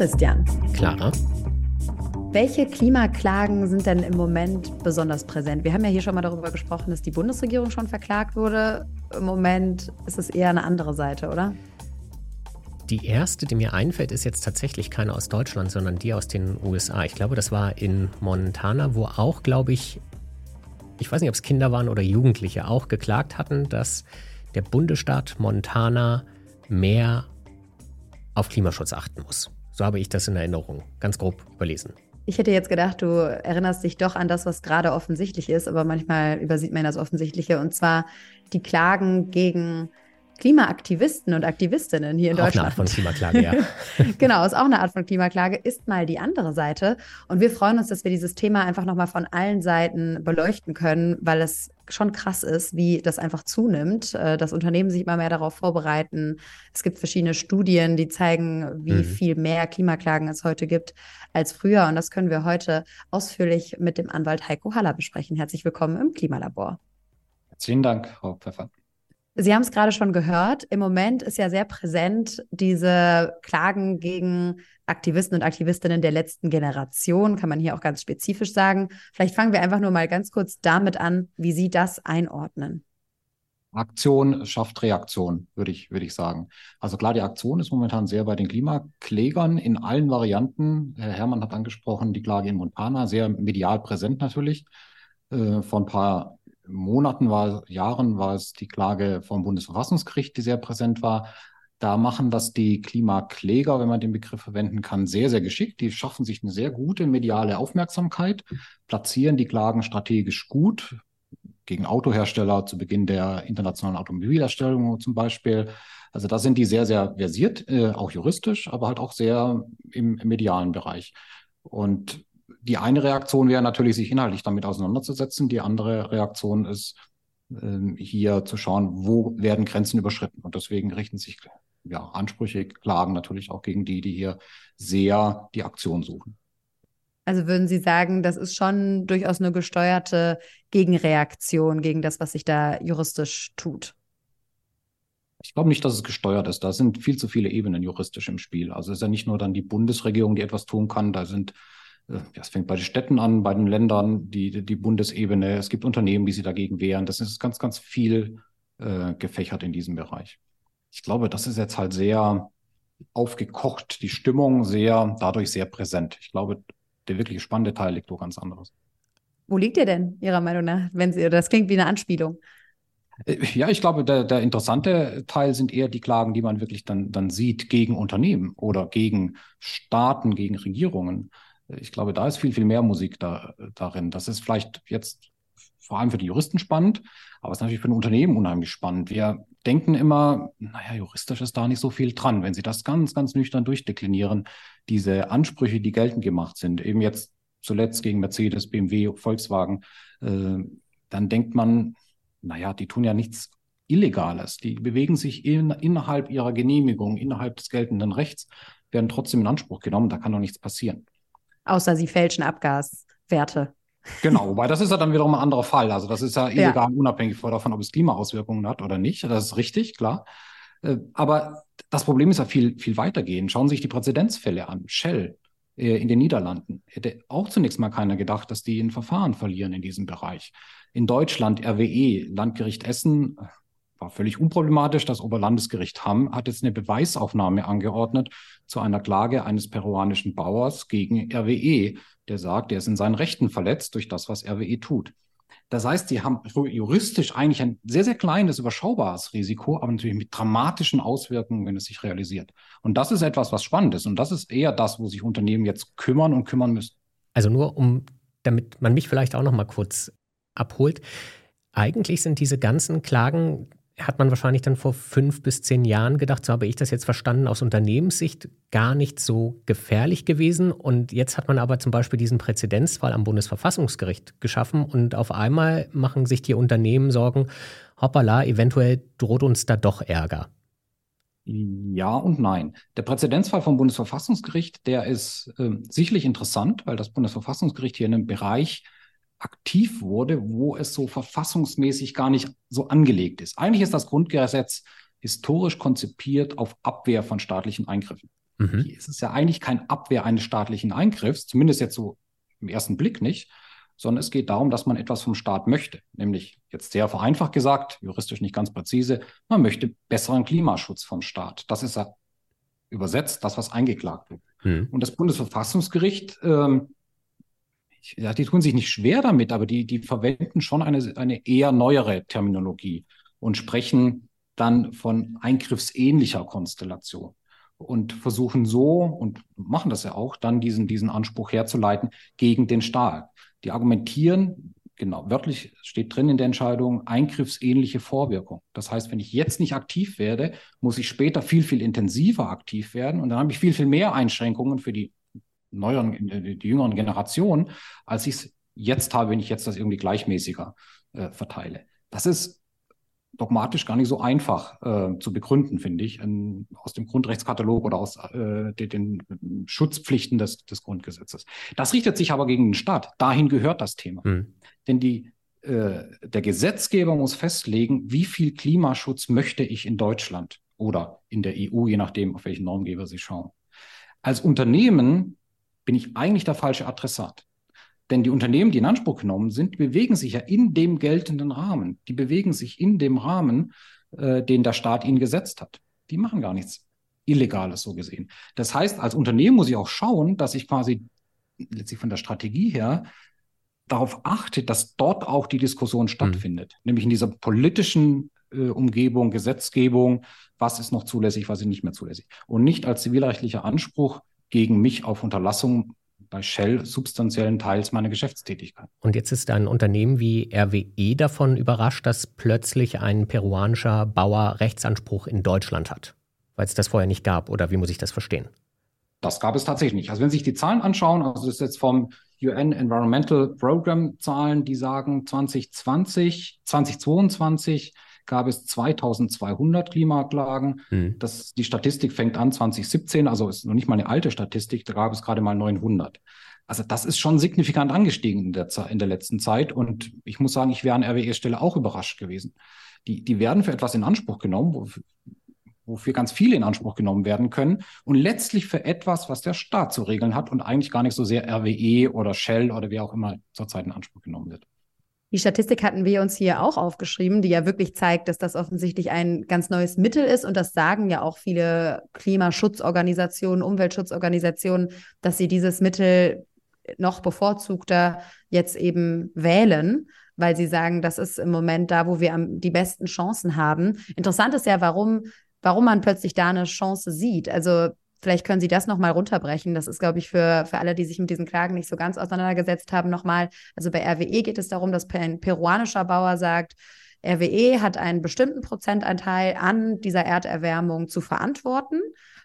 Christian. Clara. Welche Klimaklagen sind denn im Moment besonders präsent? Wir haben ja hier schon mal darüber gesprochen, dass die Bundesregierung schon verklagt wurde. Im Moment ist es eher eine andere Seite, oder? Die erste, die mir einfällt, ist jetzt tatsächlich keine aus Deutschland, sondern die aus den USA. Ich glaube, das war in Montana, wo auch, glaube ich, ich weiß nicht, ob es Kinder waren oder Jugendliche, auch geklagt hatten, dass der Bundesstaat Montana mehr auf Klimaschutz achten muss. So habe ich das in Erinnerung, ganz grob überlesen. Ich hätte jetzt gedacht, du erinnerst dich doch an das, was gerade offensichtlich ist, aber manchmal übersieht man das Offensichtliche, und zwar die Klagen gegen Klimaaktivisten und Aktivistinnen hier in auch Deutschland. Eine Art von Klimaklage, ja. genau, ist auch eine Art von Klimaklage, ist mal die andere Seite. Und wir freuen uns, dass wir dieses Thema einfach nochmal von allen Seiten beleuchten können, weil es schon krass ist, wie das einfach zunimmt, äh, dass Unternehmen sich immer mehr darauf vorbereiten. Es gibt verschiedene Studien, die zeigen, wie mhm. viel mehr Klimaklagen es heute gibt als früher. Und das können wir heute ausführlich mit dem Anwalt Heiko Haller besprechen. Herzlich willkommen im Klimalabor. Herzlichen Dank, Frau Pfeffer. Sie haben es gerade schon gehört. Im Moment ist ja sehr präsent diese Klagen gegen Aktivisten und Aktivistinnen der letzten Generation, kann man hier auch ganz spezifisch sagen. Vielleicht fangen wir einfach nur mal ganz kurz damit an, wie Sie das einordnen. Aktion schafft Reaktion, würde ich, würde ich sagen. Also klar, die Aktion ist momentan sehr bei den Klimaklägern in allen Varianten. Herr Herrmann hat angesprochen, die Klage in Montana, sehr medial präsent natürlich. Äh, vor ein paar Monaten war, Jahren war es die Klage vom Bundesverfassungsgericht, die sehr präsent war. Da machen das die Klimakläger, wenn man den Begriff verwenden kann, sehr, sehr geschickt. Die schaffen sich eine sehr gute mediale Aufmerksamkeit, platzieren die Klagen strategisch gut gegen Autohersteller zu Beginn der internationalen Automobilherstellung zum Beispiel. Also da sind die sehr, sehr versiert, äh, auch juristisch, aber halt auch sehr im, im medialen Bereich. Und die eine Reaktion wäre natürlich, sich inhaltlich damit auseinanderzusetzen. Die andere Reaktion ist, ähm, hier zu schauen, wo werden Grenzen überschritten. Und deswegen richten sich ja, Ansprüche, Klagen natürlich auch gegen die, die hier sehr die Aktion suchen. Also würden Sie sagen, das ist schon durchaus eine gesteuerte Gegenreaktion gegen das, was sich da juristisch tut? Ich glaube nicht, dass es gesteuert ist. Da sind viel zu viele Ebenen juristisch im Spiel. Also es ist ja nicht nur dann die Bundesregierung, die etwas tun kann. Da sind es fängt bei den Städten an, bei den Ländern, die, die Bundesebene. Es gibt Unternehmen, die sich dagegen wehren. Das ist ganz, ganz viel äh, gefächert in diesem Bereich. Ich glaube, das ist jetzt halt sehr aufgekocht, die Stimmung sehr, dadurch sehr präsent. Ich glaube, der wirklich spannende Teil liegt wo ganz anderes. Wo liegt ihr denn, Ihrer Meinung nach? Wenn Sie, das klingt wie eine Anspielung. Äh, ja, ich glaube, der, der interessante Teil sind eher die Klagen, die man wirklich dann, dann sieht gegen Unternehmen oder gegen Staaten, gegen Regierungen. Ich glaube, da ist viel, viel mehr Musik da, darin. Das ist vielleicht jetzt vor allem für die Juristen spannend, aber es ist natürlich für ein Unternehmen unheimlich spannend. Wir denken immer, naja, juristisch ist da nicht so viel dran. Wenn Sie das ganz, ganz nüchtern durchdeklinieren, diese Ansprüche, die geltend gemacht sind, eben jetzt zuletzt gegen Mercedes, BMW, Volkswagen, äh, dann denkt man, naja, die tun ja nichts Illegales. Die bewegen sich in, innerhalb ihrer Genehmigung, innerhalb des geltenden Rechts, werden trotzdem in Anspruch genommen. Da kann doch nichts passieren. Außer sie fälschen Abgaswerte. Genau, wobei das ist ja dann wiederum ein anderer Fall. Also das ist ja illegal ja. unabhängig davon, ob es Klimaauswirkungen hat oder nicht. Das ist richtig, klar. Äh, aber das Problem ist ja viel, viel weitergehend. Schauen Sie sich die Präzedenzfälle an. Shell äh, in den Niederlanden. Hätte auch zunächst mal keiner gedacht, dass die ein Verfahren verlieren in diesem Bereich. In Deutschland RWE, Landgericht Essen, war völlig unproblematisch. Das Oberlandesgericht Hamm hat jetzt eine Beweisaufnahme angeordnet zu einer Klage eines peruanischen Bauers gegen RWE, der sagt, er ist in seinen Rechten verletzt durch das, was RWE tut. Das heißt, die haben juristisch eigentlich ein sehr, sehr kleines, überschaubares Risiko, aber natürlich mit dramatischen Auswirkungen, wenn es sich realisiert. Und das ist etwas, was spannend ist. Und das ist eher das, wo sich Unternehmen jetzt kümmern und kümmern müssen. Also nur um, damit man mich vielleicht auch noch mal kurz abholt. Eigentlich sind diese ganzen Klagen hat man wahrscheinlich dann vor fünf bis zehn Jahren gedacht, so habe ich das jetzt verstanden, aus Unternehmenssicht gar nicht so gefährlich gewesen. Und jetzt hat man aber zum Beispiel diesen Präzedenzfall am Bundesverfassungsgericht geschaffen und auf einmal machen sich die Unternehmen Sorgen, hoppala, eventuell droht uns da doch Ärger. Ja und nein. Der Präzedenzfall vom Bundesverfassungsgericht, der ist äh, sicherlich interessant, weil das Bundesverfassungsgericht hier in einem Bereich aktiv wurde, wo es so verfassungsmäßig gar nicht so angelegt ist. Eigentlich ist das Grundgesetz historisch konzipiert auf Abwehr von staatlichen Eingriffen. Mhm. Hier ist es ja eigentlich kein Abwehr eines staatlichen Eingriffs, zumindest jetzt so im ersten Blick nicht, sondern es geht darum, dass man etwas vom Staat möchte. Nämlich jetzt sehr vereinfacht gesagt, juristisch nicht ganz präzise, man möchte besseren Klimaschutz vom Staat. Das ist ja übersetzt das, was eingeklagt wird. Mhm. Und das Bundesverfassungsgericht, ähm, ja, die tun sich nicht schwer damit, aber die, die verwenden schon eine, eine eher neuere Terminologie und sprechen dann von eingriffsähnlicher Konstellation und versuchen so und machen das ja auch, dann diesen, diesen Anspruch herzuleiten gegen den Staat. Die argumentieren, genau, wörtlich steht drin in der Entscheidung, eingriffsähnliche Vorwirkung. Das heißt, wenn ich jetzt nicht aktiv werde, muss ich später viel, viel intensiver aktiv werden und dann habe ich viel, viel mehr Einschränkungen für die neueren, die jüngeren Generationen, als ich es jetzt habe, wenn ich jetzt das irgendwie gleichmäßiger äh, verteile. Das ist dogmatisch gar nicht so einfach äh, zu begründen, finde ich, in, aus dem Grundrechtskatalog oder aus äh, den, den, Schutzpflichten des, des, Grundgesetzes. Das richtet sich aber gegen den Staat. Dahin gehört das Thema. Mhm. Denn die, äh, der Gesetzgeber muss festlegen, wie viel Klimaschutz möchte ich in Deutschland oder in der EU, je nachdem, auf welchen Normgeber Sie schauen. Als Unternehmen bin ich eigentlich der falsche Adressat. Denn die Unternehmen, die in Anspruch genommen sind, bewegen sich ja in dem geltenden Rahmen. Die bewegen sich in dem Rahmen, äh, den der Staat ihnen gesetzt hat. Die machen gar nichts Illegales so gesehen. Das heißt, als Unternehmen muss ich auch schauen, dass ich quasi letztlich von der Strategie her darauf achte, dass dort auch die Diskussion mhm. stattfindet. Mhm. Nämlich in dieser politischen äh, Umgebung, Gesetzgebung, was ist noch zulässig, was ist nicht mehr zulässig. Und nicht als zivilrechtlicher Anspruch gegen mich auf Unterlassung bei Shell substanziellen Teils meiner Geschäftstätigkeit. Und jetzt ist ein Unternehmen wie RWE davon überrascht, dass plötzlich ein peruanischer Bauer Rechtsanspruch in Deutschland hat, weil es das vorher nicht gab. Oder wie muss ich das verstehen? Das gab es tatsächlich nicht. Also wenn Sie sich die Zahlen anschauen, also das ist jetzt vom UN Environmental Program Zahlen, die sagen 2020, 2022 gab es 2200 Klimaklagen. Hm. Das, die Statistik fängt an 2017, also ist noch nicht mal eine alte Statistik, da gab es gerade mal 900. Also das ist schon signifikant angestiegen in der, in der letzten Zeit. Und ich muss sagen, ich wäre an RWE-Stelle auch überrascht gewesen. Die, die werden für etwas in Anspruch genommen, wo, wofür ganz viele in Anspruch genommen werden können. Und letztlich für etwas, was der Staat zu regeln hat und eigentlich gar nicht so sehr RWE oder Shell oder wer auch immer zurzeit in Anspruch genommen wird. Die Statistik hatten wir uns hier auch aufgeschrieben, die ja wirklich zeigt, dass das offensichtlich ein ganz neues Mittel ist. Und das sagen ja auch viele Klimaschutzorganisationen, Umweltschutzorganisationen, dass sie dieses Mittel noch bevorzugter jetzt eben wählen, weil sie sagen, das ist im Moment da, wo wir am, die besten Chancen haben. Interessant ist ja, warum, warum man plötzlich da eine Chance sieht. Also Vielleicht können Sie das nochmal runterbrechen. Das ist, glaube ich, für, für alle, die sich mit diesen Klagen nicht so ganz auseinandergesetzt haben, nochmal. Also bei RWE geht es darum, dass ein peruanischer Bauer sagt, RWE hat einen bestimmten Prozentanteil an dieser Erderwärmung zu verantworten,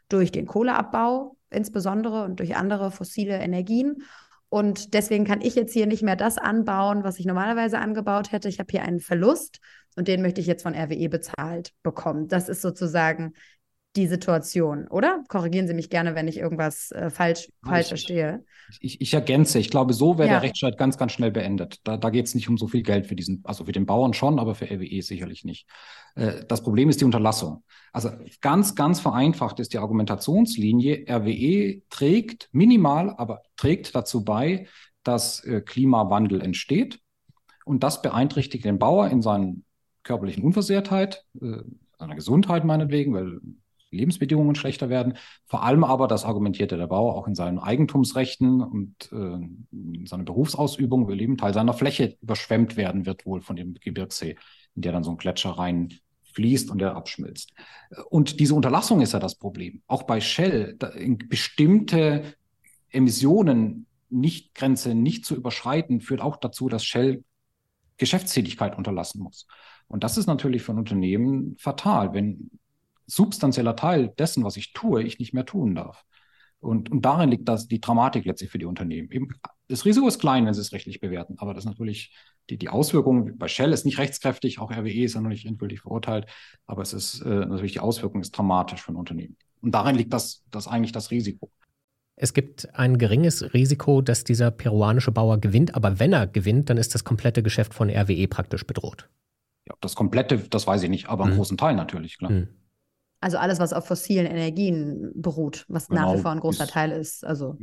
durch den Kohleabbau insbesondere und durch andere fossile Energien. Und deswegen kann ich jetzt hier nicht mehr das anbauen, was ich normalerweise angebaut hätte. Ich habe hier einen Verlust und den möchte ich jetzt von RWE bezahlt bekommen. Das ist sozusagen die Situation, oder? Korrigieren Sie mich gerne, wenn ich irgendwas äh, falsch, falsch verstehe. Ich, ich, ergänze, ich glaube, so wäre ja. der Rechtsstreit ganz, ganz schnell beendet. Da, da geht es nicht um so viel Geld für diesen, also für den Bauern schon, aber für RWE sicherlich nicht. Äh, das Problem ist die Unterlassung. Also ganz, ganz vereinfacht ist die Argumentationslinie, RWE trägt minimal, aber trägt dazu bei, dass äh, Klimawandel entsteht. Und das beeinträchtigt den Bauer in seiner körperlichen Unversehrtheit, äh, seiner Gesundheit meinetwegen, weil Lebensbedingungen schlechter werden. Vor allem aber, das argumentierte der Bauer auch in seinen Eigentumsrechten und äh, in seiner Berufsausübung, weil eben Teil seiner Fläche überschwemmt werden wird, wohl von dem Gebirgssee, in der dann so ein Gletscher rein fließt und der abschmilzt. Und diese Unterlassung ist ja das Problem. Auch bei Shell, bestimmte Emissionen nicht Grenze nicht zu überschreiten, führt auch dazu, dass Shell Geschäftstätigkeit unterlassen muss. Und das ist natürlich für ein Unternehmen fatal, wenn substanzieller Teil dessen, was ich tue, ich nicht mehr tun darf. Und, und darin liegt das, die Dramatik letztlich für die Unternehmen. Eben, das Risiko ist klein, wenn sie es rechtlich bewerten, aber das ist natürlich die, die Auswirkung bei Shell ist nicht rechtskräftig, auch RWE ist ja noch nicht endgültig verurteilt, aber es ist äh, natürlich die Auswirkung ist dramatisch für ein Unternehmen. Und darin liegt das, das eigentlich das Risiko. Es gibt ein geringes Risiko, dass dieser peruanische Bauer gewinnt, aber wenn er gewinnt, dann ist das komplette Geschäft von RWE praktisch bedroht. Ja, das komplette, das weiß ich nicht, aber mhm. einen großen Teil natürlich, klar. Mhm. Also alles, was auf fossilen Energien beruht, was genau, nach wie genau, vor ein großer bis, Teil ist. Also.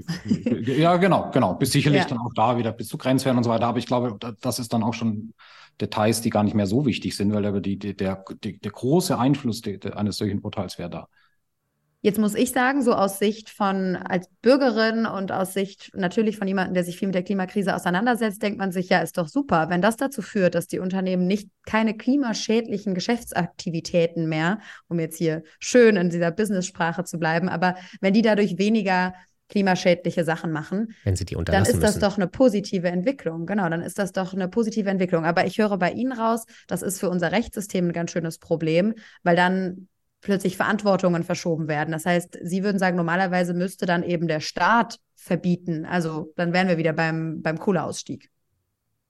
Ja, genau, genau. Bis sicherlich ja. dann auch da wieder bis zu Grenzwerten und so weiter. Aber ich glaube, das ist dann auch schon Details, die gar nicht mehr so wichtig sind, weil die, die, der, die, der große Einfluss eines solchen Urteils wäre da. Jetzt muss ich sagen, so aus Sicht von als Bürgerin und aus Sicht natürlich von jemandem, der sich viel mit der Klimakrise auseinandersetzt, denkt man sich, ja, ist doch super. Wenn das dazu führt, dass die Unternehmen nicht keine klimaschädlichen Geschäftsaktivitäten mehr, um jetzt hier schön in dieser Business-Sprache zu bleiben, aber wenn die dadurch weniger klimaschädliche Sachen machen, dann ist das müssen. doch eine positive Entwicklung. Genau, dann ist das doch eine positive Entwicklung. Aber ich höre bei Ihnen raus, das ist für unser Rechtssystem ein ganz schönes Problem, weil dann plötzlich Verantwortungen verschoben werden. Das heißt, Sie würden sagen, normalerweise müsste dann eben der Staat verbieten. Also dann wären wir wieder beim, beim Kohleausstieg.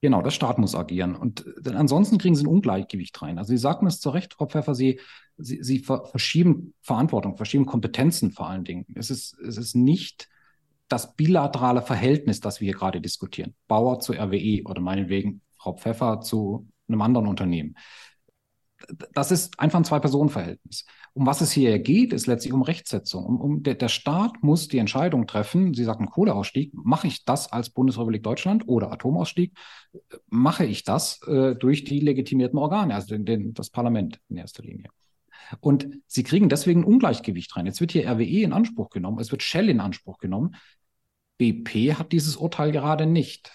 Genau, der Staat muss agieren. Und denn ansonsten kriegen Sie ein Ungleichgewicht rein. Also Sie sagten es zu Recht, Frau Pfeffer, Sie, Sie, Sie verschieben Verantwortung, verschieben Kompetenzen vor allen Dingen. Es ist, es ist nicht das bilaterale Verhältnis, das wir hier gerade diskutieren. Bauer zu RWE oder meinetwegen Frau Pfeffer zu einem anderen Unternehmen das ist einfach ein Zwei-Personen-Verhältnis. Um was es hier geht, ist letztlich um Rechtsetzung. Um, um der, der, Staat muss die Entscheidung treffen, Sie sagten Kohleausstieg, mache ich das als Bundesrepublik Deutschland oder Atomausstieg, mache ich das äh, durch die legitimierten Organe, also den, den, das Parlament in erster Linie. Und Sie kriegen deswegen ein Ungleichgewicht rein. Jetzt wird hier RWE in Anspruch genommen, es wird Shell in Anspruch genommen. BP hat dieses Urteil gerade nicht.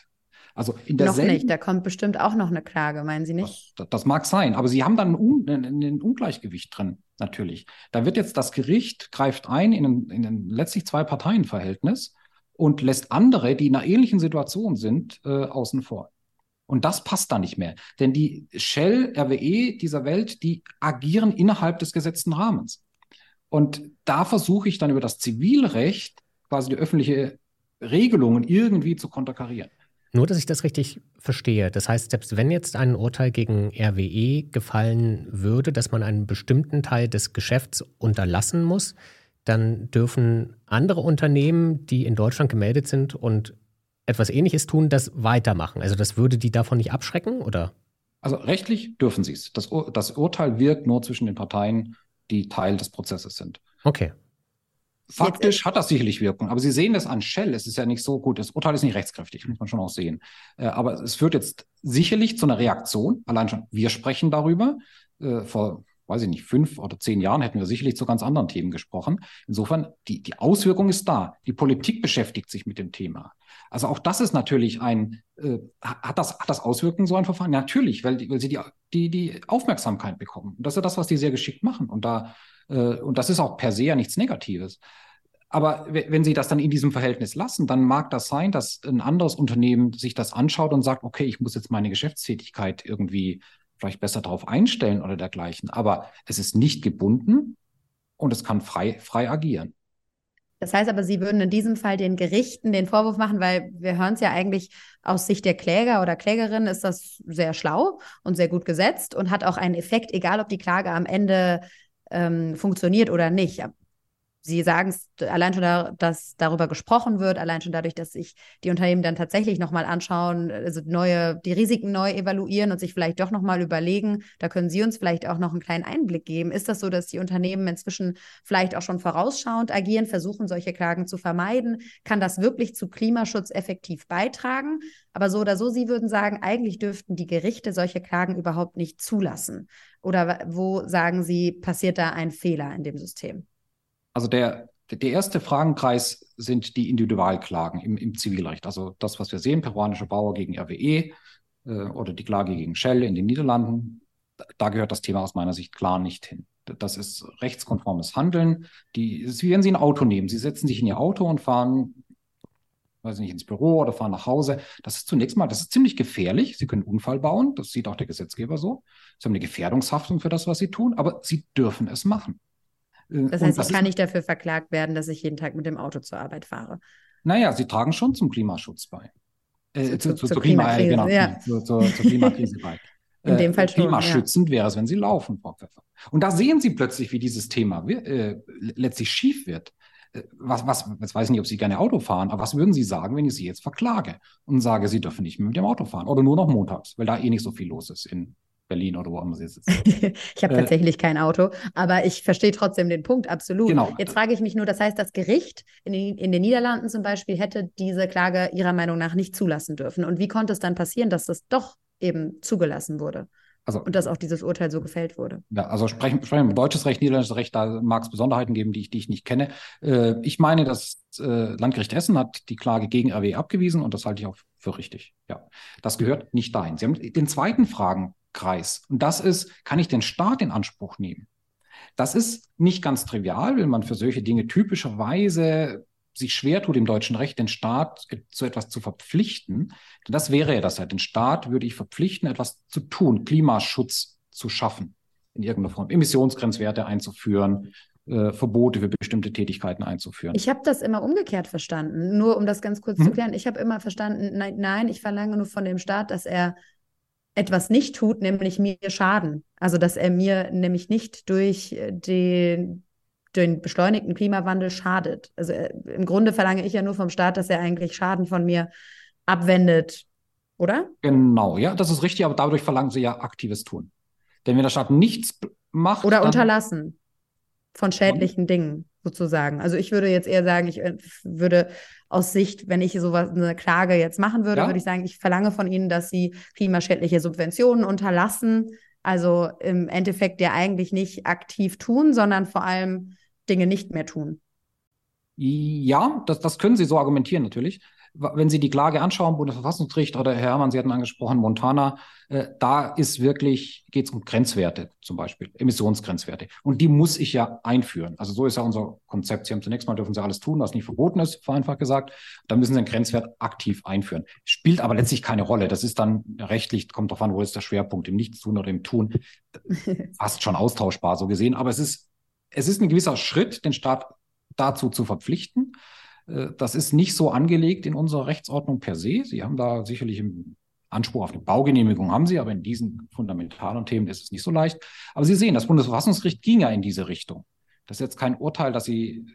Also in der noch nicht, da kommt bestimmt auch noch eine Klage, meinen Sie nicht? Das, das mag sein, aber Sie haben dann ein, ein, ein, Ungleichgewicht drin, natürlich. Da wird jetzt das Gericht greift ein in ein, in ein letztlich zwei Parteien-Verhältnis und lässt andere, die in einer ähnlichen Situation sind, äh, außen vor. Und das passt da nicht mehr. Denn die Shell, RWE dieser Welt, die agieren innerhalb des gesetzten Rahmens. Und da versuche ich dann über das Zivilrecht quasi die öffentliche Regelungen irgendwie zu konterkarieren. Nur, dass ich das richtig verstehe. Das heißt, selbst wenn jetzt ein Urteil gegen RWE gefallen würde, dass man einen bestimmten Teil des Geschäfts unterlassen muss, dann dürfen andere Unternehmen, die in Deutschland gemeldet sind und etwas Ähnliches tun, das weitermachen. Also das würde die davon nicht abschrecken, oder? Also rechtlich dürfen sie es. Das, das Urteil wirkt nur zwischen den Parteien, die Teil des Prozesses sind. Okay. Faktisch hat das sicherlich Wirkung, aber Sie sehen das an Shell. Es ist ja nicht so gut. Das Urteil ist nicht rechtskräftig, muss man schon auch sehen. Äh, aber es führt jetzt sicherlich zu einer Reaktion. Allein schon, wir sprechen darüber. Äh, vor, weiß ich nicht, fünf oder zehn Jahren hätten wir sicherlich zu ganz anderen Themen gesprochen. Insofern, die, die Auswirkung ist da. Die Politik beschäftigt sich mit dem Thema. Also auch das ist natürlich ein, äh, hat, das, hat das Auswirkungen, so ein Verfahren? Natürlich, weil, weil sie die, die, die Aufmerksamkeit bekommen. Und das ist ja das, was die sehr geschickt machen. Und da äh, und das ist auch per se ja nichts Negatives. Aber wenn Sie das dann in diesem Verhältnis lassen, dann mag das sein, dass ein anderes Unternehmen sich das anschaut und sagt, okay, ich muss jetzt meine Geschäftstätigkeit irgendwie vielleicht besser darauf einstellen oder dergleichen. Aber es ist nicht gebunden und es kann frei, frei agieren. Das heißt aber, Sie würden in diesem Fall den Gerichten den Vorwurf machen, weil wir hören es ja eigentlich aus Sicht der Kläger oder Klägerin ist das sehr schlau und sehr gut gesetzt und hat auch einen Effekt, egal ob die Klage am Ende ähm, funktioniert oder nicht. Sie sagen es allein schon, da, dass darüber gesprochen wird, allein schon dadurch, dass sich die Unternehmen dann tatsächlich nochmal anschauen, also neue, die Risiken neu evaluieren und sich vielleicht doch nochmal überlegen. Da können Sie uns vielleicht auch noch einen kleinen Einblick geben. Ist das so, dass die Unternehmen inzwischen vielleicht auch schon vorausschauend agieren, versuchen, solche Klagen zu vermeiden? Kann das wirklich zu Klimaschutz effektiv beitragen? Aber so oder so, Sie würden sagen, eigentlich dürften die Gerichte solche Klagen überhaupt nicht zulassen. Oder wo sagen Sie, passiert da ein Fehler in dem System? Also der, der erste Fragenkreis sind die Individualklagen im, im Zivilrecht. Also das, was wir sehen, peruanische Bauer gegen RWE äh, oder die Klage gegen Shell in den Niederlanden. Da gehört das Thema aus meiner Sicht klar nicht hin. Das ist rechtskonformes Handeln. Die, ist wie wenn Sie ein Auto nehmen. Sie setzen sich in Ihr Auto und fahren, weiß nicht, ins Büro oder fahren nach Hause. Das ist zunächst mal, das ist ziemlich gefährlich. Sie können Unfall bauen. Das sieht auch der Gesetzgeber so. Sie haben eine Gefährdungshaftung für das, was Sie tun, aber Sie dürfen es machen. Äh, das heißt, ich kann nicht dafür verklagt werden, dass ich jeden Tag mit dem Auto zur Arbeit fahre. Naja, Sie tragen schon zum Klimaschutz bei. Äh, zu, zu, zur, Klimakrise, genau, ja. zur, zur, zur Klimakrise bei. In dem äh, Fall schon. Klimaschützend ja. wäre es, wenn Sie laufen, Frau Pfeffer. Und da sehen Sie plötzlich, wie dieses Thema äh, letztlich schief wird. Äh, was, was, jetzt weiß ich nicht, ob Sie gerne Auto fahren, aber was würden Sie sagen, wenn ich Sie jetzt verklage und sage, Sie dürfen nicht mehr mit dem Auto fahren oder nur noch montags, weil da eh nicht so viel los ist in Berlin oder wo immer sie sitzt. ich habe äh, tatsächlich kein Auto, aber ich verstehe trotzdem den Punkt absolut. Genau. Jetzt frage ich mich nur, das heißt, das Gericht in den, in den Niederlanden zum Beispiel hätte diese Klage Ihrer Meinung nach nicht zulassen dürfen. Und wie konnte es dann passieren, dass das doch eben zugelassen wurde? Also, und dass auch dieses Urteil so gefällt wurde. Ja, also sprechen, sprechen wir deutsches Recht, niederländisches Recht, da mag es Besonderheiten geben, die ich, die ich nicht kenne. Äh, ich meine, das äh, Landgericht Essen hat die Klage gegen RW abgewiesen und das halte ich auch für richtig. Ja, das gehört nicht dahin. Sie haben den zweiten Fragenkreis und das ist, kann ich den Staat in Anspruch nehmen? Das ist nicht ganz trivial, weil man für solche Dinge typischerweise sich schwer tut, im deutschen Recht den Staat zu etwas zu verpflichten. Denn das wäre ja das. Den Staat würde ich verpflichten, etwas zu tun, Klimaschutz zu schaffen in irgendeiner Form, Emissionsgrenzwerte einzuführen, äh, Verbote für bestimmte Tätigkeiten einzuführen. Ich habe das immer umgekehrt verstanden. Nur um das ganz kurz hm. zu klären. Ich habe immer verstanden, nein, nein, ich verlange nur von dem Staat, dass er etwas nicht tut, nämlich mir Schaden. Also dass er mir nämlich nicht durch den den beschleunigten Klimawandel schadet. Also äh, im Grunde verlange ich ja nur vom Staat, dass er eigentlich Schaden von mir abwendet, oder? Genau, ja, das ist richtig, aber dadurch verlangen sie ja aktives Tun. Denn wenn der Staat nichts macht. Oder unterlassen von schädlichen Dingen sozusagen. Also ich würde jetzt eher sagen, ich äh, würde aus Sicht, wenn ich sowas eine Klage jetzt machen würde, ja. würde ich sagen, ich verlange von Ihnen, dass Sie klimaschädliche Subventionen unterlassen. Also im Endeffekt ja eigentlich nicht aktiv tun, sondern vor allem Dinge nicht mehr tun. Ja, das, das können Sie so argumentieren natürlich. Wenn Sie die Klage anschauen, Bundesverfassungsgericht oder Herr Herrmann, Sie hatten angesprochen, Montana, äh, da ist wirklich, geht es um Grenzwerte zum Beispiel, Emissionsgrenzwerte. Und die muss ich ja einführen. Also so ist ja unser Konzept. Sie haben zunächst mal dürfen Sie alles tun, was nicht verboten ist, vereinfacht gesagt. Dann müssen Sie einen Grenzwert aktiv einführen. Spielt aber letztlich keine Rolle. Das ist dann rechtlich, kommt darauf an, wo ist der Schwerpunkt, im Nichtstun oder im Tun. Fast schon austauschbar so gesehen. Aber es ist es ist ein gewisser Schritt, den Staat dazu zu verpflichten. Äh, das ist nicht so angelegt in unserer Rechtsordnung per se. Sie haben da sicherlich einen Anspruch auf eine Baugenehmigung haben Sie, aber in diesen fundamentalen Themen ist es nicht so leicht. Aber Sie sehen, das Bundesverfassungsgericht ging ja in diese Richtung. Das ist jetzt kein Urteil, dass Sie,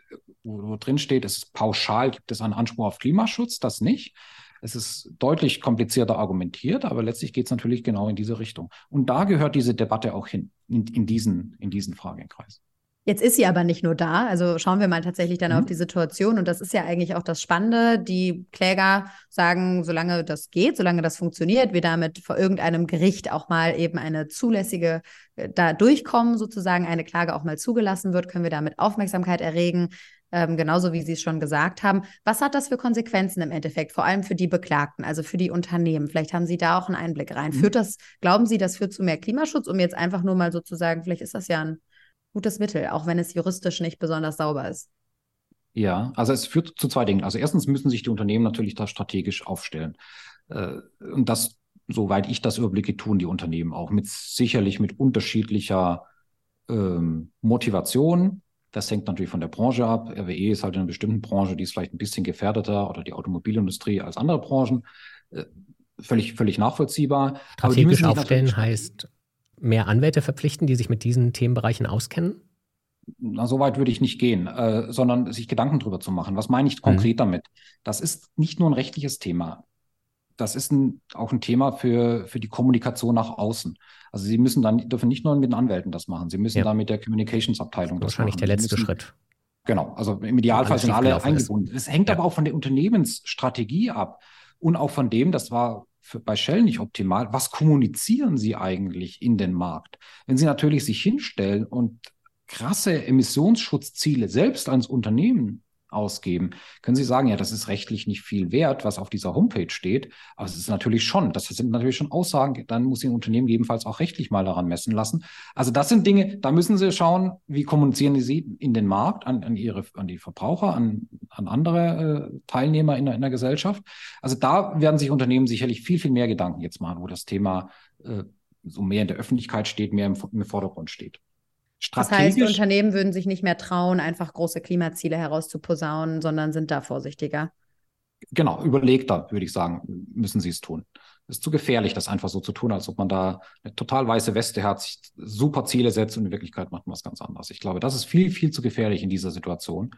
wo, wo drin steht, es ist pauschal, gibt es einen Anspruch auf Klimaschutz, das nicht. Es ist deutlich komplizierter argumentiert, aber letztlich geht es natürlich genau in diese Richtung. Und da gehört diese Debatte auch hin, in, in diesen, in diesen Fragenkreis. Jetzt ist sie aber nicht nur da. Also schauen wir mal tatsächlich dann mhm. auf die Situation. Und das ist ja eigentlich auch das Spannende. Die Kläger sagen, solange das geht, solange das funktioniert, wir damit vor irgendeinem Gericht auch mal eben eine zulässige äh, da durchkommen, sozusagen eine Klage auch mal zugelassen wird, können wir damit Aufmerksamkeit erregen. Ähm, genauso wie Sie es schon gesagt haben. Was hat das für Konsequenzen im Endeffekt, vor allem für die Beklagten, also für die Unternehmen? Vielleicht haben Sie da auch einen Einblick rein. Mhm. Führt das, glauben Sie, das führt zu mehr Klimaschutz, um jetzt einfach nur mal sozusagen, vielleicht ist das ja ein gutes Mittel, auch wenn es juristisch nicht besonders sauber ist. Ja, also es führt zu zwei Dingen. Also erstens müssen sich die Unternehmen natürlich da strategisch aufstellen. Äh, und das, soweit ich das überblicke, tun die Unternehmen auch mit sicherlich mit unterschiedlicher ähm, Motivation. Das hängt natürlich von der Branche ab. RWE ist halt in einer bestimmten Branche, die ist vielleicht ein bisschen gefährdeter oder die Automobilindustrie als andere Branchen. Äh, völlig, völlig nachvollziehbar. Strategisch aufstellen heißt mehr Anwälte verpflichten, die sich mit diesen Themenbereichen auskennen? Na, so weit würde ich nicht gehen, äh, sondern sich Gedanken darüber zu machen. Was meine ich konkret mhm. damit? Das ist nicht nur ein rechtliches Thema. Das ist ein, auch ein Thema für, für die Kommunikation nach außen. Also Sie müssen dann, dürfen nicht nur mit den Anwälten das machen, Sie müssen ja. da mit der Communications-Abteilung das, das Wahrscheinlich der letzte müssen, Schritt. Genau, also im Idealfall sind alle eingebunden. Es hängt ja. aber auch von der Unternehmensstrategie ab und auch von dem, das war für, bei Shell nicht optimal. Was kommunizieren Sie eigentlich in den Markt? Wenn Sie natürlich sich hinstellen und krasse Emissionsschutziele selbst als Unternehmen ausgeben, können Sie sagen, ja, das ist rechtlich nicht viel wert, was auf dieser Homepage steht. Aber es ist natürlich schon, das sind natürlich schon Aussagen, dann muss ein Unternehmen gegebenenfalls auch rechtlich mal daran messen lassen. Also das sind Dinge, da müssen Sie schauen, wie kommunizieren Sie in den Markt, an, an Ihre, an die Verbraucher, an, an andere äh, Teilnehmer in der, in der Gesellschaft. Also da werden sich Unternehmen sicherlich viel, viel mehr Gedanken jetzt machen, wo das Thema äh, so mehr in der Öffentlichkeit steht, mehr im, im Vordergrund steht. Das heißt, Unternehmen würden sich nicht mehr trauen, einfach große Klimaziele herauszuposaunen, sondern sind da vorsichtiger. Genau, überlegter, würde ich sagen, müssen sie es tun. Es ist zu gefährlich, das einfach so zu tun, als ob man da eine total weiße Weste hat, sich super Ziele setzt und in Wirklichkeit macht man was ganz anderes. Ich glaube, das ist viel, viel zu gefährlich in dieser Situation.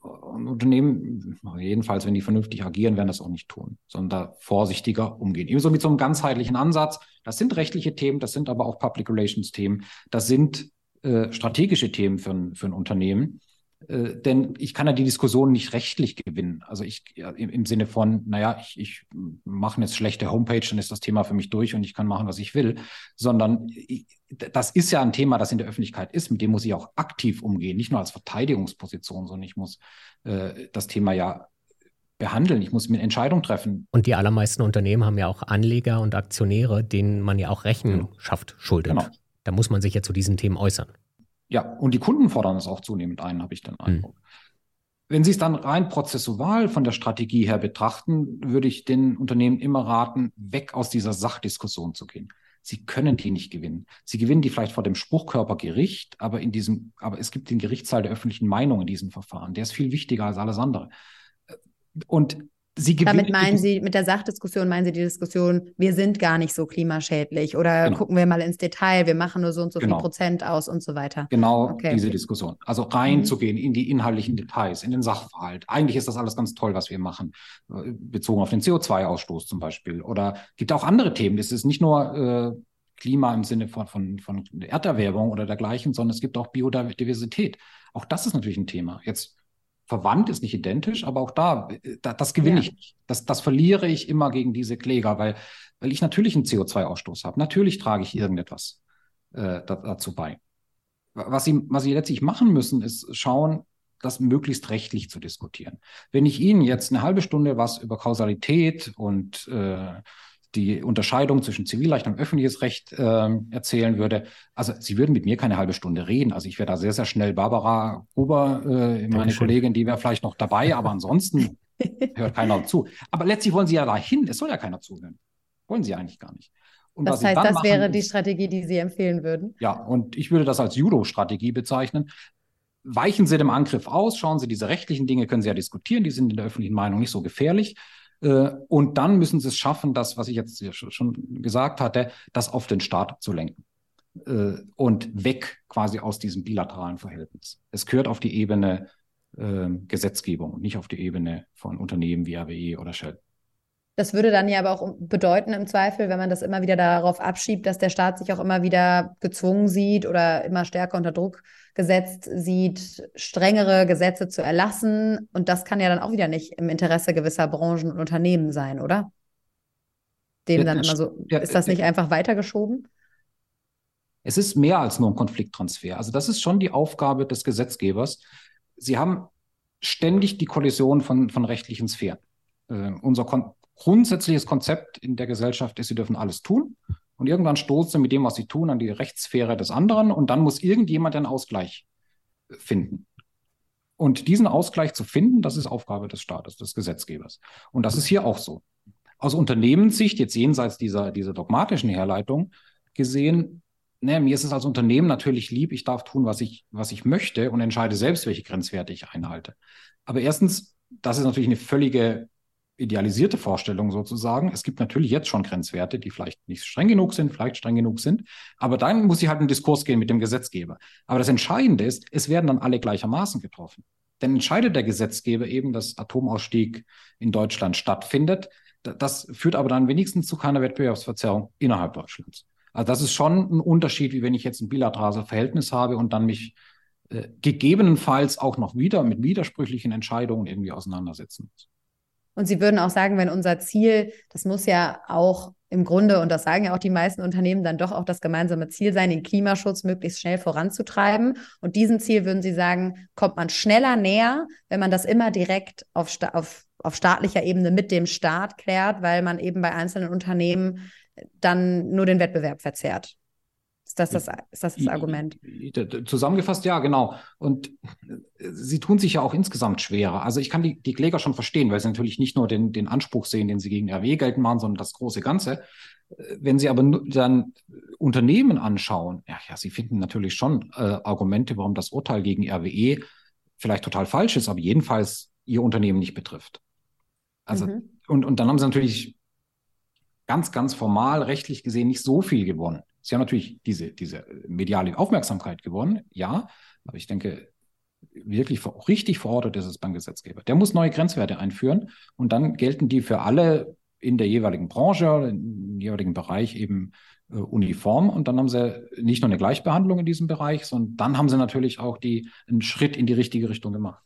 Und Unternehmen, jedenfalls wenn die vernünftig agieren, werden das auch nicht tun, sondern vorsichtiger umgehen. Ebenso mit so einem ganzheitlichen Ansatz. Das sind rechtliche Themen, das sind aber auch Public Relations Themen, das sind äh, strategische Themen für ein, für ein Unternehmen. Äh, denn ich kann ja die Diskussion nicht rechtlich gewinnen. Also ich ja, im, im, Sinne von, naja, ich, ich mache eine schlechte Homepage, dann ist das Thema für mich durch und ich kann machen, was ich will. Sondern ich, das ist ja ein Thema, das in der Öffentlichkeit ist, mit dem muss ich auch aktiv umgehen, nicht nur als Verteidigungsposition, sondern ich muss äh, das Thema ja behandeln. Ich muss mir Entscheidungen treffen. Und die allermeisten Unternehmen haben ja auch Anleger und Aktionäre, denen man ja auch Rechenschaft schuldet. Genau. Da muss man sich ja zu diesen Themen äußern. Ja, und die Kunden fordern es auch zunehmend ein, habe ich den hm. Eindruck. Mhm. Wenn Sie es dann rein prozessual von der Strategie her betrachten, würde ich den Unternehmen immer raten, weg aus dieser Sachdiskussion zu gehen. Sie können die nicht gewinnen. Sie gewinnen die vielleicht vor dem Spruchkörper Gericht, aber in diesem, aber es gibt den Gerichtssaal der öffentlichen Meinung in diesem Verfahren. Der ist viel wichtiger als alles andere. Und Sie Damit meinen Sie, mit der Sachdiskussion meinen Sie die Diskussion, wir sind gar nicht so klimaschädlich oder genau. gucken wir mal ins Detail, wir machen nur so und so genau. viel Prozent aus und so weiter. Genau okay. diese Diskussion. Also reinzugehen mhm. in die inhaltlichen Details, in den Sachverhalt. Eigentlich ist das alles ganz toll, was wir machen, bezogen auf den CO2-Ausstoß zum Beispiel. Oder gibt auch andere Themen. Es ist nicht nur äh, Klima im Sinne von, von, von Erderwärmung oder dergleichen, sondern es gibt auch Biodiversität. Auch das ist natürlich ein Thema. Jetzt verwandt, ist nicht identisch, aber auch da, da das gewinne ja. ich nicht. Das, das verliere ich immer gegen diese Kläger, weil, weil ich natürlich einen CO2-Ausstoß habe. Natürlich trage ich irgendetwas äh, dazu bei. Was sie, was sie letztlich machen müssen, ist schauen, das möglichst rechtlich zu diskutieren. Wenn ich Ihnen jetzt eine halbe Stunde was über Kausalität und äh, die Unterscheidung zwischen Zivilrecht und öffentliches Recht äh, erzählen würde. Also Sie würden mit mir keine halbe Stunde reden. Also ich wäre da sehr, sehr schnell Barbara Huber, äh, meine Kollegin, die wäre vielleicht noch dabei, aber ansonsten hört keiner zu. Aber letztlich wollen Sie ja dahin. Es soll ja keiner zuhören. Wollen Sie eigentlich gar nicht. Und das heißt, das machen, wäre die Strategie, die Sie empfehlen würden? Ja, und ich würde das als Judo-Strategie bezeichnen. Weichen Sie dem Angriff aus, schauen Sie, diese rechtlichen Dinge können Sie ja diskutieren, die sind in der öffentlichen Meinung nicht so gefährlich. Äh, und dann müssen sie es schaffen, das, was ich jetzt schon gesagt hatte, das auf den Staat zu lenken äh, und weg quasi aus diesem bilateralen Verhältnis. Es gehört auf die Ebene äh, Gesetzgebung und nicht auf die Ebene von Unternehmen wie RWE oder Shell. Das würde dann ja aber auch bedeuten im Zweifel, wenn man das immer wieder darauf abschiebt, dass der Staat sich auch immer wieder gezwungen sieht oder immer stärker unter Druck gesetzt sieht, strengere Gesetze zu erlassen. Und das kann ja dann auch wieder nicht im Interesse gewisser Branchen und Unternehmen sein, oder? Dem ja, dann immer so, ja, ist das nicht ja, einfach weitergeschoben? Es ist mehr als nur ein Konflikttransfer. Also das ist schon die Aufgabe des Gesetzgebers. Sie haben ständig die Kollision von, von rechtlichen Sphären. Äh, unser Kon grundsätzliches Konzept in der Gesellschaft ist, sie dürfen alles tun. Und irgendwann stoßen sie mit dem, was sie tun, an die Rechtssphäre des anderen. Und dann muss irgendjemand einen Ausgleich finden. Und diesen Ausgleich zu finden, das ist Aufgabe des Staates, des Gesetzgebers. Und das ist hier auch so. Aus Unternehmenssicht, jetzt jenseits dieser, dieser dogmatischen Herleitung gesehen, ne, mir ist es als Unternehmen natürlich lieb, ich darf tun, was ich, was ich möchte und entscheide selbst, welche Grenzwerte ich einhalte. Aber erstens, das ist natürlich eine völlige idealisierte Vorstellung sozusagen. Es gibt natürlich jetzt schon Grenzwerte, die vielleicht nicht streng genug sind, vielleicht streng genug sind. Aber dann muss ich halt in Diskurs gehen mit dem Gesetzgeber. Aber das Entscheidende ist, es werden dann alle gleichermaßen getroffen. Denn entscheidet der Gesetzgeber eben, dass Atomausstieg in Deutschland stattfindet. Das führt aber dann wenigstens zu keiner Wettbewerbsverzerrung innerhalb Deutschlands. Also das ist schon ein Unterschied, wie wenn ich jetzt ein bilaterales Verhältnis habe und dann mich äh, gegebenenfalls auch noch wieder mit widersprüchlichen Entscheidungen irgendwie auseinandersetzen muss. Und Sie würden auch sagen, wenn unser Ziel, das muss ja auch im Grunde, und das sagen ja auch die meisten Unternehmen, dann doch auch das gemeinsame Ziel sein, den Klimaschutz möglichst schnell voranzutreiben. Und diesem Ziel würden Sie sagen, kommt man schneller näher, wenn man das immer direkt auf, auf, auf staatlicher Ebene mit dem Staat klärt, weil man eben bei einzelnen Unternehmen dann nur den Wettbewerb verzerrt. Ist das das, ist das, das Argument? Zusammengefasst, ja, genau. Und äh, sie tun sich ja auch insgesamt schwerer. Also ich kann die, die Kläger schon verstehen, weil sie natürlich nicht nur den, den Anspruch sehen, den sie gegen RW geltend machen, sondern das große Ganze. Äh, wenn Sie aber dann Unternehmen anschauen, ja, ja Sie finden natürlich schon äh, Argumente, warum das Urteil gegen RWE vielleicht total falsch ist, aber jedenfalls Ihr Unternehmen nicht betrifft. Also, mhm. und, und dann haben Sie natürlich ganz, ganz formal rechtlich gesehen nicht so viel gewonnen. Sie haben natürlich diese, diese mediale Aufmerksamkeit gewonnen, ja, aber ich denke, wirklich richtig verortet ist es beim Gesetzgeber. Der muss neue Grenzwerte einführen und dann gelten die für alle in der jeweiligen Branche, im jeweiligen Bereich eben äh, uniform. Und dann haben sie nicht nur eine Gleichbehandlung in diesem Bereich, sondern dann haben sie natürlich auch die, einen Schritt in die richtige Richtung gemacht.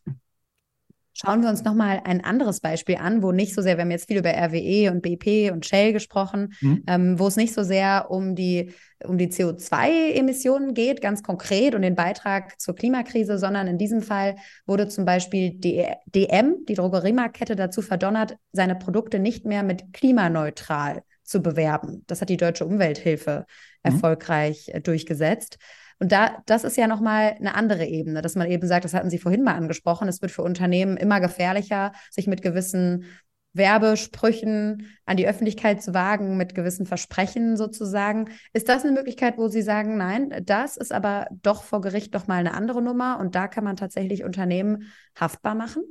Schauen wir uns nochmal ein anderes Beispiel an, wo nicht so sehr, wir haben jetzt viel über RWE und BP und Shell gesprochen, mhm. ähm, wo es nicht so sehr um die, um die CO2-Emissionen geht, ganz konkret und den Beitrag zur Klimakrise, sondern in diesem Fall wurde zum Beispiel die DM, die Drogeriemarktkette, dazu verdonnert, seine Produkte nicht mehr mit klimaneutral zu bewerben. Das hat die Deutsche Umwelthilfe mhm. erfolgreich äh, durchgesetzt. Und da, das ist ja nochmal eine andere Ebene, dass man eben sagt, das hatten Sie vorhin mal angesprochen, es wird für Unternehmen immer gefährlicher, sich mit gewissen Werbesprüchen an die Öffentlichkeit zu wagen, mit gewissen Versprechen sozusagen. Ist das eine Möglichkeit, wo Sie sagen, nein, das ist aber doch vor Gericht doch mal eine andere Nummer und da kann man tatsächlich Unternehmen haftbar machen?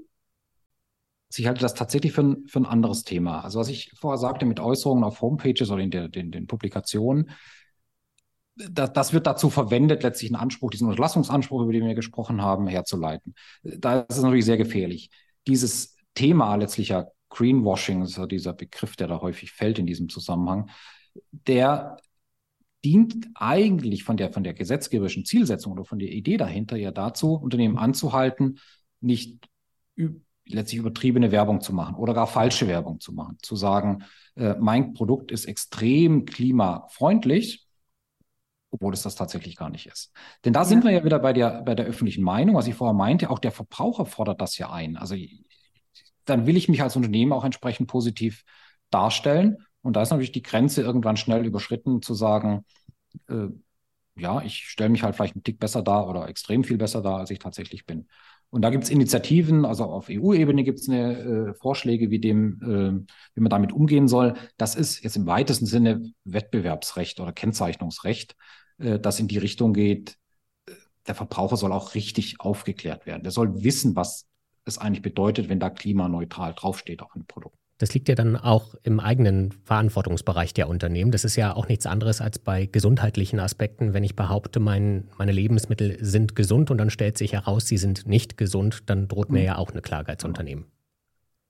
Ich halte das tatsächlich für ein, für ein anderes Thema. Also was ich vorher sagte mit Äußerungen auf Homepages oder in der, den, den Publikationen, das, das wird dazu verwendet, letztlich einen Anspruch, diesen Unterlassungsanspruch, über den wir gesprochen haben, herzuleiten. Da ist es natürlich sehr gefährlich. Dieses Thema letztlicher Greenwashing, also dieser Begriff, der da häufig fällt in diesem Zusammenhang, der dient eigentlich von der, von der gesetzgeberischen Zielsetzung oder von der Idee dahinter ja dazu, Unternehmen anzuhalten, nicht letztlich übertriebene Werbung zu machen oder gar falsche Werbung zu machen. Zu sagen, äh, mein Produkt ist extrem klimafreundlich obwohl es das tatsächlich gar nicht ist. Denn da ja. sind wir ja wieder bei der, bei der öffentlichen Meinung, was ich vorher meinte, auch der Verbraucher fordert das ja ein. Also dann will ich mich als Unternehmen auch entsprechend positiv darstellen. Und da ist natürlich die Grenze irgendwann schnell überschritten, zu sagen, äh, ja, ich stelle mich halt vielleicht einen Tick besser dar oder extrem viel besser dar, als ich tatsächlich bin. Und da gibt es Initiativen, also auf EU-Ebene gibt es äh, Vorschläge, wie, dem, äh, wie man damit umgehen soll. Das ist jetzt im weitesten Sinne Wettbewerbsrecht oder Kennzeichnungsrecht, äh, das in die Richtung geht, äh, der Verbraucher soll auch richtig aufgeklärt werden. Der soll wissen, was es eigentlich bedeutet, wenn da klimaneutral draufsteht auf einem Produkt. Das liegt ja dann auch im eigenen Verantwortungsbereich der Unternehmen. Das ist ja auch nichts anderes als bei gesundheitlichen Aspekten. Wenn ich behaupte, mein, meine Lebensmittel sind gesund und dann stellt sich heraus, sie sind nicht gesund, dann droht mir mhm. ja auch eine Klage als Unternehmen.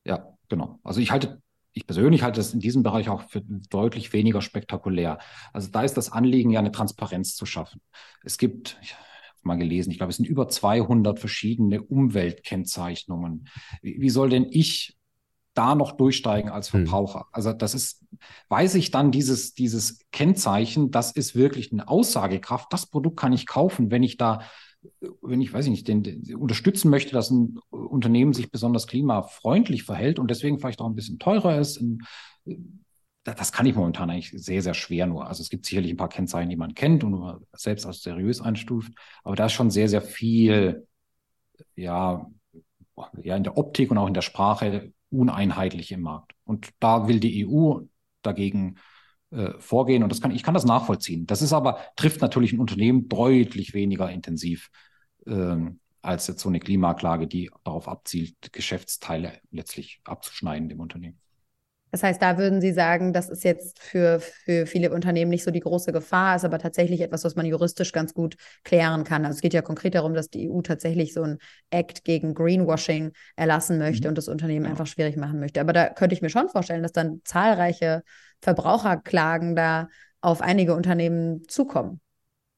Ja, genau. Also ich halte, ich persönlich halte das in diesem Bereich auch für deutlich weniger spektakulär. Also da ist das Anliegen ja eine Transparenz zu schaffen. Es gibt, ich habe mal gelesen, ich glaube, es sind über 200 verschiedene Umweltkennzeichnungen. Wie soll denn ich da noch durchsteigen als hm. Verbraucher. Hm. Also das ist, weiß ich dann dieses, dieses Kennzeichen, das ist wirklich eine Aussagekraft. Das Produkt kann ich kaufen, wenn ich da, wenn ich, weiß ich nicht, den, den, unterstützen möchte, dass ein Unternehmen sich besonders klimafreundlich verhält und deswegen vielleicht auch ein bisschen teurer ist. Und, das kann ich momentan eigentlich sehr, sehr schwer nur. Also es gibt sicherlich ein paar Kennzeichen, die man kennt und man selbst als seriös einstuft, aber da ist schon sehr, sehr viel, ja, ja, in der Optik und auch in der Sprache uneinheitlich im Markt. Und da will die EU dagegen äh, vorgehen und das kann, ich kann das nachvollziehen. Das ist aber, trifft natürlich ein Unternehmen deutlich weniger intensiv ähm, als jetzt so eine Klimaklage, die darauf abzielt, Geschäftsteile letztlich abzuschneiden im Unternehmen. Das heißt, da würden Sie sagen, das ist jetzt für, für viele Unternehmen nicht so die große Gefahr, ist aber tatsächlich etwas, was man juristisch ganz gut klären kann. Also es geht ja konkret darum, dass die EU tatsächlich so ein Act gegen Greenwashing erlassen möchte mhm. und das Unternehmen ja. einfach schwierig machen möchte. Aber da könnte ich mir schon vorstellen, dass dann zahlreiche Verbraucherklagen da auf einige Unternehmen zukommen.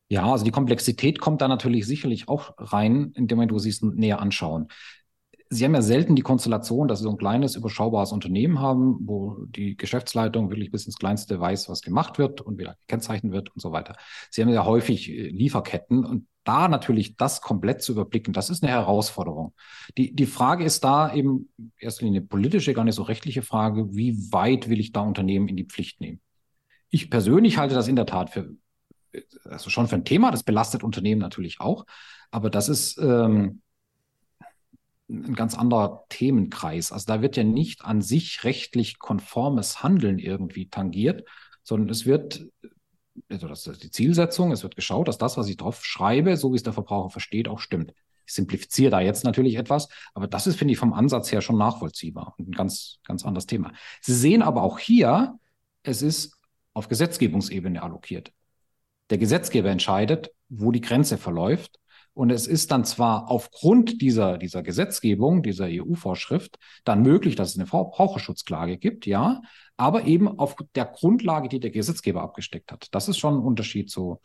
Ja, also die Komplexität kommt da natürlich sicherlich auch rein, indem wir sie es näher anschauen. Sie haben ja selten die Konstellation, dass Sie so ein kleines, überschaubares Unternehmen haben, wo die Geschäftsleitung wirklich bis ins Kleinste weiß, was gemacht wird und wieder gekennzeichnet wird und so weiter. Sie haben ja häufig äh, Lieferketten und da natürlich das komplett zu überblicken, das ist eine Herausforderung. Die, die Frage ist da eben erst eine politische, gar nicht so rechtliche Frage, wie weit will ich da Unternehmen in die Pflicht nehmen? Ich persönlich halte das in der Tat für, also schon für ein Thema, das belastet Unternehmen natürlich auch, aber das ist, ähm, ein ganz anderer Themenkreis. Also da wird ja nicht an sich rechtlich konformes Handeln irgendwie tangiert, sondern es wird, also das ist die Zielsetzung, es wird geschaut, dass das, was ich drauf schreibe, so wie es der Verbraucher versteht, auch stimmt. Ich simplifiziere da jetzt natürlich etwas, aber das ist, finde ich, vom Ansatz her schon nachvollziehbar und ein ganz, ganz anderes Thema. Sie sehen aber auch hier, es ist auf Gesetzgebungsebene allokiert. Der Gesetzgeber entscheidet, wo die Grenze verläuft Und es ist dann zwar aufgrund dieser, dieser Gesetzgebung, dieser EU-Vorschrift, dann möglich, dass es eine Verbraucherschutzklage gibt, ja, aber eben auf der Grundlage, die der Gesetzgeber abgesteckt hat. Das ist schon ein Unterschied zu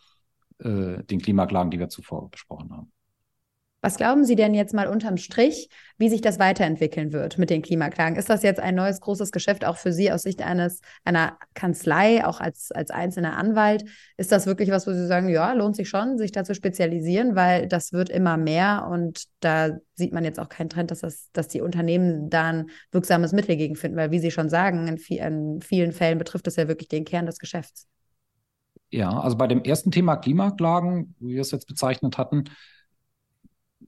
äh, den Klimaklagen, die wir zuvor besprochen haben. Was glauben Sie denn jetzt mal unterm Strich, wie sich das weiterentwickeln wird mit den Klimaklagen? Ist das jetzt ein neues großes Geschäft auch für Sie aus Sicht eines einer Kanzlei, auch als, als einzelner Anwalt? Ist das wirklich was, wo Sie sagen, ja, lohnt sich schon, sich da zu spezialisieren, weil das wird immer mehr und da sieht man jetzt auch keinen Trend, dass, das, dass die Unternehmen da ein wirksames Mittel gegen finden, weil wie Sie schon sagen, in, viel, in vielen Fällen betrifft es ja wirklich den Kern des Geschäfts. Ja, also bei dem ersten Thema Klimaklagen, wie wir es jetzt bezeichnet hatten,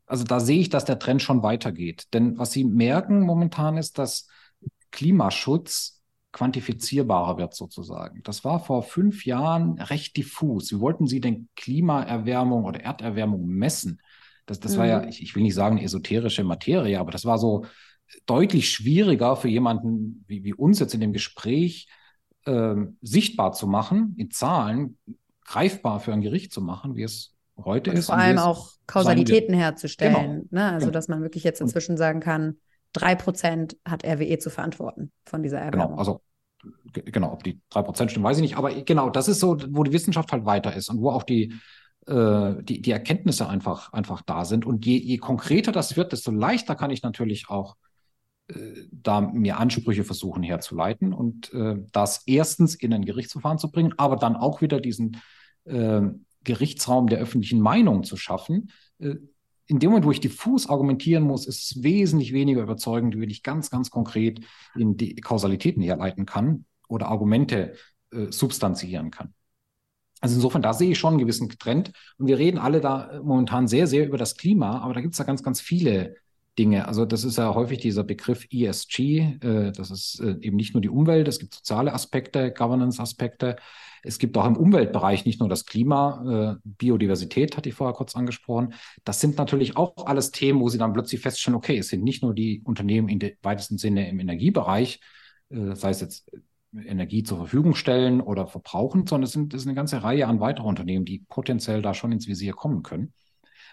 also da sehe ich, dass der Trend schon weitergeht. Denn was Sie merken momentan ist, dass Klimaschutz quantifizierbarer wird sozusagen. Das war vor fünf Jahren recht diffus. Wie wollten Sie denn Klimaerwärmung oder Erderwärmung messen? Das, das mhm. war ja, mhm. ich, ich will nicht sagen esoterische Materie, aber das war so deutlich schwieriger für jemanden wie, wie uns jetzt in dem Gespräch äh, sichtbar zu machen, in Zahlen greifbar für ein Gericht zu machen, wie es heute und ist. Vor allem auch Kausalitäten herzustellen. Genau. Ne? Also, genau. dass man wirklich jetzt inzwischen sagen kann, drei Prozent hat RWE zu verantworten von dieser Erwärmung. Genau, also genau, ob die drei Prozent stimmen, weiß ich nicht. Aber genau, das ist so, wo die Wissenschaft halt weiter ist und wo auch die, äh, die, die Erkenntnisse einfach, einfach da sind. Und je, je konkreter das wird, desto leichter kann ich natürlich auch äh, da mir Ansprüche versuchen herzuleiten und äh, das erstens in ein Gerichtsverfahren zu bringen, aber dann auch wieder diesen äh, Gerichtsraum der öffentlichen Meinung zu schaffen. Äh, in dem Moment, wo ich diffus argumentieren muss, ist es wesentlich weniger überzeugend, wenn ich ganz, ganz konkret in die Kausalitäten herleiten kann oder Argumente äh, substanzieren kann. Also insofern, da sehe ich schon einen gewissen Trend. Und wir reden alle da äh, momentan sehr, sehr über das Klima, aber da gibt es ja ganz, ganz viele Dinge. Also das ist ja häufig dieser Begriff ESG. Äh, das ist äh, eben nicht nur die Umwelt, es gibt soziale Aspekte, Governance-Aspekte. Es gibt auch im Umweltbereich nicht nur das Klima, äh, Biodiversität hatte ich vorher kurz angesprochen. Das sind natürlich auch alles Themen, wo Sie dann plötzlich feststellen, okay, es sind nicht nur die Unternehmen im weitesten Sinne im Energiebereich, äh, sei es jetzt Energie zur Verfügung stellen oder verbrauchen, sondern es sind, es ist eine ganze Reihe an weiteren Unternehmen, die potenziell da schon ins Visier kommen können.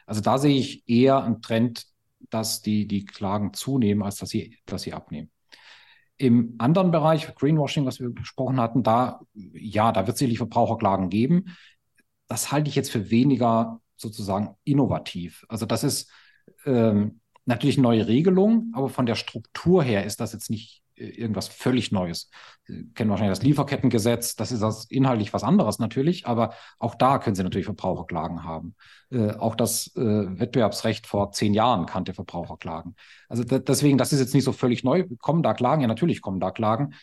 Also da sehe ich eher einen Trend, dass die, die Klagen zunehmen, als dass sie, dass sie abnehmen. Im anderen Bereich, Greenwashing, was wir besprochen hatten, da, ja, da wird es sicherlich Verbraucherklagen geben. Das halte ich jetzt für weniger sozusagen innovativ. Also das ist ähm, natürlich eine neue Regelung, aber von der Struktur her ist das jetzt nicht irgendwas völlig Neues. Sie kennen wahrscheinlich das Lieferkettengesetz, das ist das inhaltlich was anderes natürlich, aber auch da können Sie natürlich Verbraucherklagen haben. Äh, auch das äh, Wettbewerbsrecht vor zehn Jahren kannte Verbraucherklagen. Also deswegen, das ist jetzt nicht so völlig neu. Kommen da Klagen? Ja, natürlich kommen da Klagen.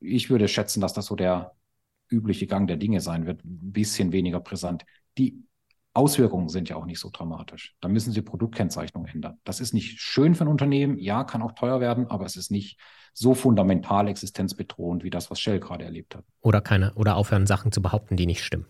Ich würde schätzen, dass das so der übliche Gang der Dinge sein wird, ein bisschen weniger brisant. Die Auswirkungen sind ja auch nicht so dramatisch. Da müssen Sie Produktkennzeichnung ändern. Das ist nicht schön für ein Unternehmen. Ja, kann auch teuer werden, aber es ist nicht so fundamental existenzbedrohend wie das, was Shell gerade erlebt hat. Oder keine, oder aufhören, Sachen zu behaupten, die nicht stimmen.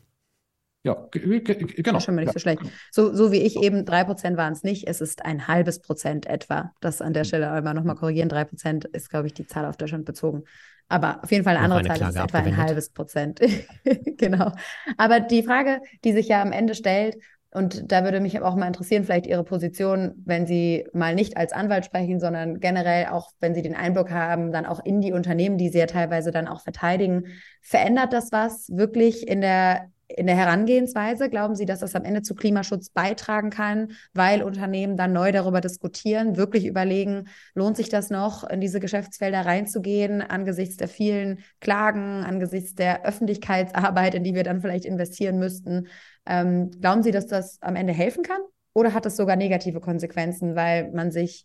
Ja, genau. schon mal nicht ja. so schlecht. So, so wie ich eben, drei Prozent waren es nicht, es ist ein halbes Prozent etwa. Das an der hm. Stelle einmal nochmal korrigieren. Drei Prozent ist, glaube ich, die Zahl auf Deutschland bezogen. Aber auf jeden Fall eine andere eine Zahl ist etwa ein halbes Prozent. genau. Aber die Frage, die sich ja am Ende stellt, und da würde mich auch mal interessieren, vielleicht Ihre Position, wenn Sie mal nicht als Anwalt sprechen, sondern generell auch, wenn Sie den Einblick haben, dann auch in die Unternehmen, die Sie ja teilweise dann auch verteidigen. Verändert das was wirklich in der in der Herangehensweise? Glauben Sie, dass das am Ende zu Klimaschutz beitragen kann, weil Unternehmen dann neu darüber diskutieren, wirklich überlegen, lohnt sich das noch, in diese Geschäftsfelder reinzugehen, angesichts der vielen Klagen, angesichts der Öffentlichkeitsarbeit, in die wir dann vielleicht investieren müssten? Ähm, glauben Sie, dass das am Ende helfen kann? Oder hat es sogar negative Konsequenzen, weil man sich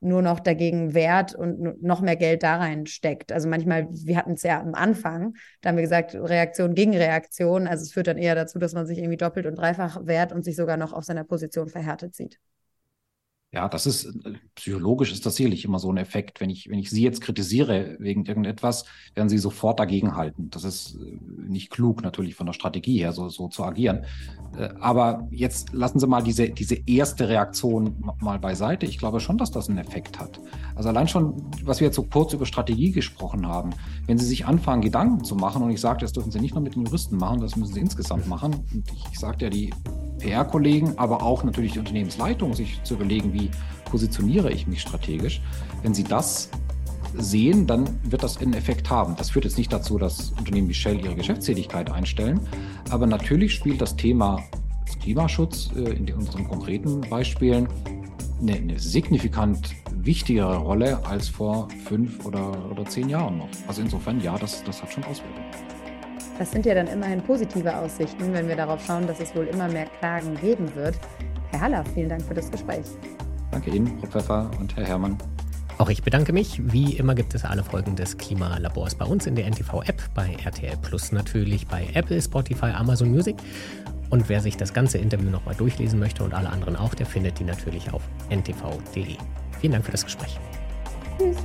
nur noch dagegen wehrt und noch mehr Geld da reinsteckt. Also manchmal, wir hatten es ja am Anfang, da haben wir gesagt, Reaktion gegen Reaktion. Also es führt dann eher dazu, dass man sich irgendwie doppelt und dreifach wehrt und sich sogar noch auf seiner Position verhärtet sieht. Ja, das ist psychologisch ist das sicherlich immer so ein Effekt. Wenn ich, wenn ich Sie jetzt kritisiere wegen irgendetwas, werden Sie sofort dagegen halten. Das ist äh, nicht klug natürlich von der Strategie her, so, so zu agieren. Äh, aber jetzt lassen Sie mal diese, diese erste Reaktion mal beiseite. Ich glaube schon, dass das einen Effekt hat. Also allein schon, was wir jetzt so kurz über Strategie gesprochen haben, wenn Sie sich anfangen, Gedanken zu machen, und ich sagte, das dürfen Sie nicht nur mit den Juristen machen, das müssen Sie insgesamt machen. Und ich, ich sagte ja, die PR-Kollegen, aber auch natürlich die Unternehmensleitung, sich zu überlegen, wie positioniere ich mich strategisch. Wenn sie das sehen, dann wird das einen Effekt haben. Das führt jetzt nicht dazu, dass Unternehmen wie Shell ihre Geschäftstätigkeit einstellen, aber natürlich spielt das Thema Klimaschutz äh, in unseren konkreten Beispielen eine, eine, signifikant wichtigere Rolle als vor fünf oder, oder zehn Jahren noch. Also insofern, ja, das, das hat schon Auswirkungen. Das sind ja dann immerhin positive Aussichten, wenn wir darauf schauen, dass es wohl immer mehr Klagen geben wird. Herr Haller, vielen Dank für das Gespräch. Danke Ihnen, Frau Pfeffer und Herr Herrmann. Auch ich bedanke mich. Wie immer gibt es alle Folgen des Klimalabors bei uns in der NTV-App, bei RTL Plus natürlich, bei Apple, Spotify, Amazon Music. Und wer sich das ganze Interview nochmal durchlesen möchte und alle anderen auch, der findet die natürlich auf ntv.de. Vielen Dank für das Gespräch. Tschüss.